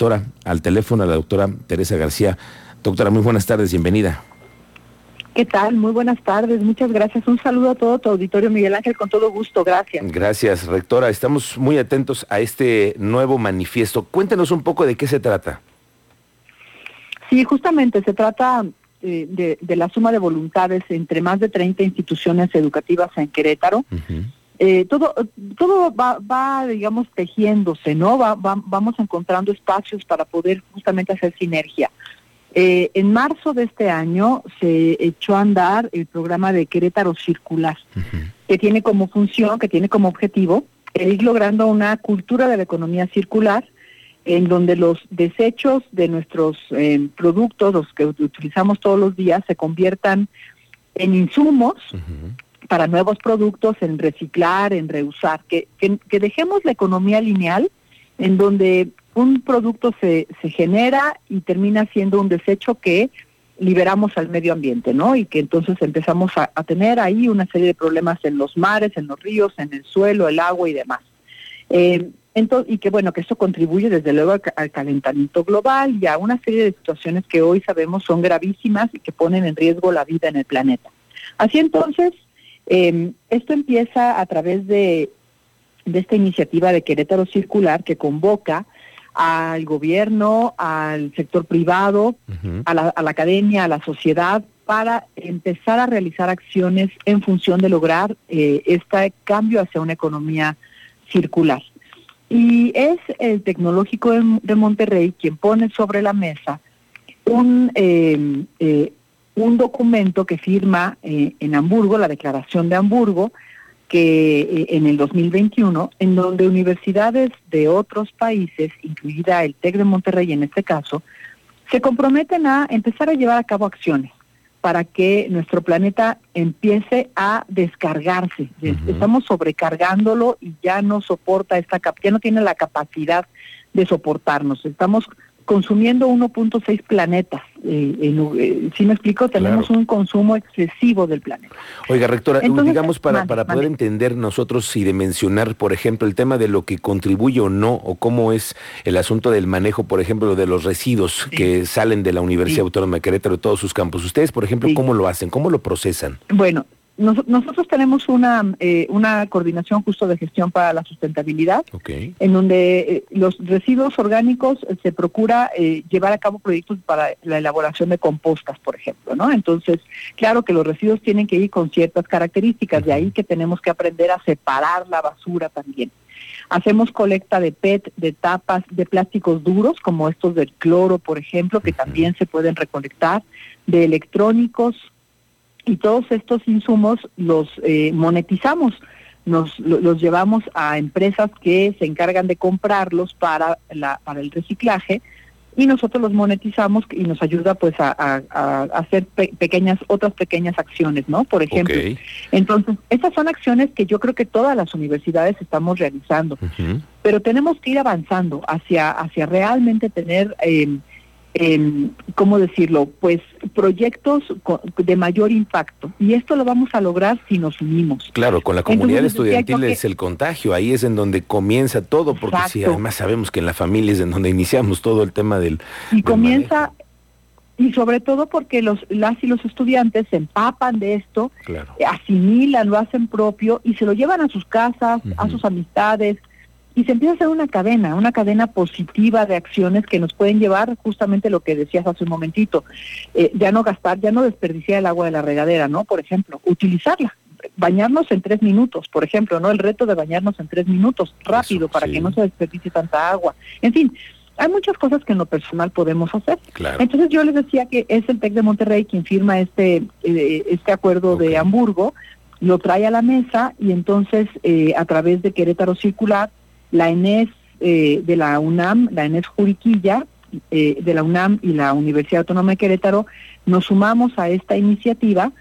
rectora al teléfono, a la doctora Teresa García. Doctora, muy buenas tardes, bienvenida. ¿Qué tal? Muy buenas tardes, muchas gracias. Un saludo a todo tu auditorio, Miguel Ángel, con todo gusto, gracias. Gracias, rectora. Estamos muy atentos a este nuevo manifiesto. Cuéntenos un poco de qué se trata. Sí, justamente se trata eh, de, la suma de voluntades entre más de 30 instituciones educativas en Querétaro. Eh, todo todo va, digamos, tejiéndose, ¿no? vamos encontrando espacios para poder justamente hacer sinergia. Eh, en marzo de este año se echó a andar el programa de Querétaro Circular, que tiene como función, que tiene como objetivo el ir logrando una cultura de la economía circular, en donde los desechos de nuestros eh, productos, los que utilizamos todos los días, se conviertan en insumos para nuevos productos, en reciclar, en reusar, que, que dejemos la economía lineal, en donde un producto se, se genera y termina siendo un desecho que liberamos al medio ambiente, ¿no? Y que entonces empezamos a, tener ahí una serie de problemas en los mares, en los ríos, en el suelo, el agua y demás. Eh, entonces, y que bueno, que esto contribuye desde luego al, calentamiento global y a una serie de situaciones que hoy sabemos son gravísimas y que ponen en riesgo la vida en el planeta. Así entonces, eh, esto empieza a través de, de esta iniciativa de Querétaro Circular que convoca al gobierno, al sector privado, a, la, academia, a la sociedad, para empezar a realizar acciones en función de lograr eh, este cambio hacia una economía circular. Y es el tecnológico de, Monterrey quien pone sobre la mesa un, em, eh, un documento que firma eh, en Hamburgo, la Declaración de Hamburgo, que eh, en el 2021, en donde universidades de otros países, incluida el TEC de Monterrey en este caso, se comprometen a empezar a llevar a cabo acciones para que nuestro planeta empiece a descargarse. Estamos sobrecargándolo y ya no soporta esta ya no tiene la capacidad de soportarnos. Estamos consumiendo 1.6 planetas. Eh, eh, si me explico, tenemos un consumo excesivo del planeta. Oiga, rectora, digamos para, para poder entender nosotros y dimensionar, por ejemplo, el tema de lo que contribuye o no, o cómo es el asunto del manejo, por ejemplo, de los residuos que salen de la Universidad Autónoma de Querétaro, de todos sus campos. Ustedes, por ejemplo, ¿cómo lo hacen? ¿Cómo lo procesan? Bueno, nosotros tenemos una, eh, una coordinación justo de gestión para la sustentabilidad, en donde eh, los residuos orgánicos eh, se procura llevar a cabo proyectos para la elaboración de compostas, por ejemplo, ¿no? Entonces, claro que los residuos tienen que ir con ciertas características, de ahí que tenemos que aprender a separar la basura también. Hacemos colecta de PET, de tapas, de plásticos duros, como estos del cloro, por ejemplo, que también se pueden recolectar, de electrónicos, y todos estos insumos los eh, monetizamos, nos los llevamos a empresas que se encargan de comprarlos para la para el reciclaje y nosotros los monetizamos y nos ayuda pues a, hacer pequeñas otras pequeñas acciones, ¿no? Por ejemplo. Entonces, estas son acciones que yo creo que todas las universidades estamos realizando, pero tenemos que ir avanzando hacia hacia realmente tener eh, eh, ¿cómo decirlo? Pues proyectos de mayor impacto. Y esto lo vamos a lograr si nos unimos. Claro, con la comunidad estudiantil es el contagio, ahí es en donde comienza todo, porque si además sabemos que en la familia es en donde iniciamos todo el tema del... Y comienza... Y sobre todo porque los las y los estudiantes se empapan de esto, asimilan, lo hacen propio y se lo llevan a sus casas, a sus amistades, y se empieza a hacer una cadena, una cadena positiva de acciones que nos pueden llevar justamente lo que decías hace un momentito, eh, ya no gastar, ya no desperdiciar el agua de la regadera, ¿no? Por ejemplo, utilizarla, bañarnos en tres minutos, por ejemplo, ¿no? El reto de bañarnos en tres minutos, rápido, para que no se desperdicie tanta agua. En fin, hay muchas cosas que en lo personal podemos hacer. Entonces yo les decía que es el TEC de Monterrey quien firma este, eh, este acuerdo de Hamburgo, lo trae a la mesa y entonces eh, a través de Querétaro Circular la ENES eh, de la UNAM, la ENES Juriquilla eh, de la UNAM y la Universidad Autónoma de Querétaro, nos sumamos a esta iniciativa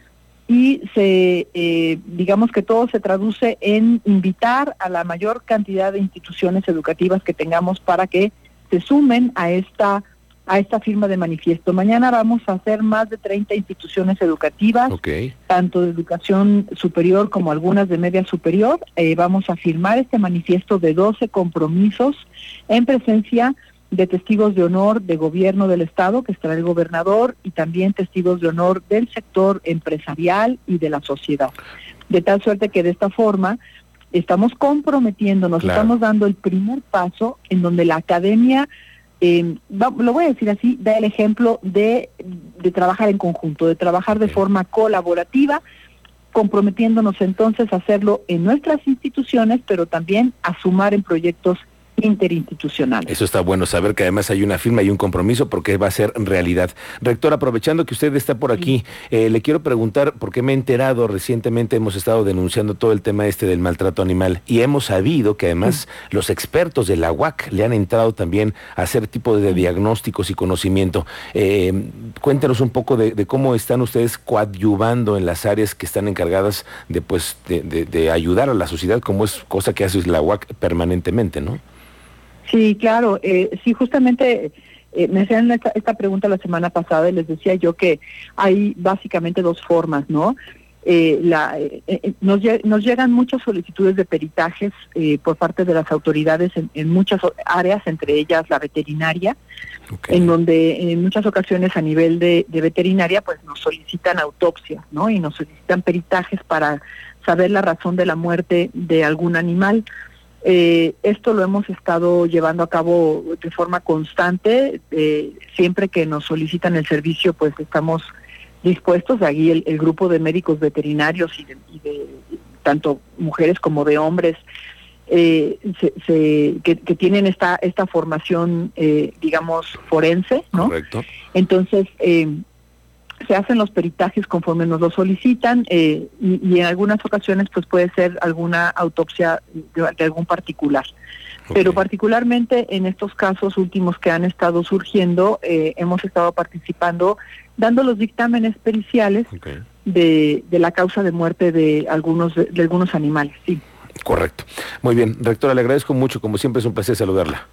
y se, eh, digamos que todo se traduce en invitar a la mayor cantidad de instituciones educativas que tengamos para que se sumen a esta a esta firma de manifiesto. Mañana vamos a hacer más de 30 instituciones educativas, tanto de educación superior como algunas de media superior. Eh, vamos a firmar este manifiesto de 12 compromisos en presencia de testigos de honor de gobierno del Estado, que estará el gobernador, y también testigos de honor del sector empresarial y de la sociedad. De tal suerte que de esta forma estamos comprometiéndonos, estamos dando el primer paso en donde la academia, eh, lo voy a decir así, da el ejemplo de, de trabajar en conjunto, de trabajar de forma colaborativa, comprometiéndonos entonces a hacerlo en nuestras instituciones, pero también a sumar en proyectos interinstitucional. Eso está bueno saber que además hay una firma y un compromiso porque va a ser realidad. Rector, aprovechando que usted está por aquí, eh, le quiero preguntar, porque me he enterado recientemente, hemos estado denunciando todo el tema este del maltrato animal y hemos sabido que además los expertos de la UAC le han entrado también a hacer tipo de diagnósticos y conocimiento. Eh, cuéntenos un poco de, cómo están ustedes coadyuvando en las áreas que están encargadas de, pues, de, de ayudar a la sociedad, como es cosa que hace la UAC permanentemente, ¿no? Sí, claro. Eh, sí, justamente eh, me hacían esta, pregunta la semana pasada y les decía yo que hay básicamente dos formas, ¿no? Eh, la, eh, nos, nos, llegan muchas solicitudes de peritajes por parte de las autoridades en, muchas áreas, entre ellas la veterinaria, en donde en muchas ocasiones a nivel de, de veterinaria pues nos solicitan autopsias, ¿no? Y nos solicitan peritajes para saber la razón de la muerte de algún animal. Eh, esto lo hemos estado llevando a cabo de forma constante. Eh, siempre que nos solicitan el servicio, pues estamos dispuestos. Aquí el, grupo de médicos veterinarios y de, tanto mujeres como de hombres eh, que, tienen esta esta formación, digamos, forense, ¿no? Correcto. Entonces, se hacen los peritajes conforme nos lo solicitan eh, y, en algunas ocasiones pues puede ser alguna autopsia de, algún particular. Pero particularmente en estos casos últimos que han estado surgiendo, eh, hemos estado participando dando los dictámenes periciales de, de, la causa de muerte de algunos de algunos animales. Sí. Correcto. Muy bien, rectora, le agradezco mucho, como siempre es un placer saludarla.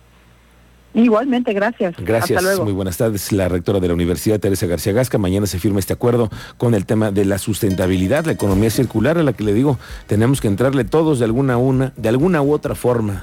Igualmente, gracias. Gracias, muy buenas tardes. La rectora de la Universidad, Teresa García Gasca. Mañana se firma este acuerdo con el tema de la sustentabilidad, la economía circular, a la que le digo, tenemos que entrarle todos de alguna una, de alguna u otra forma.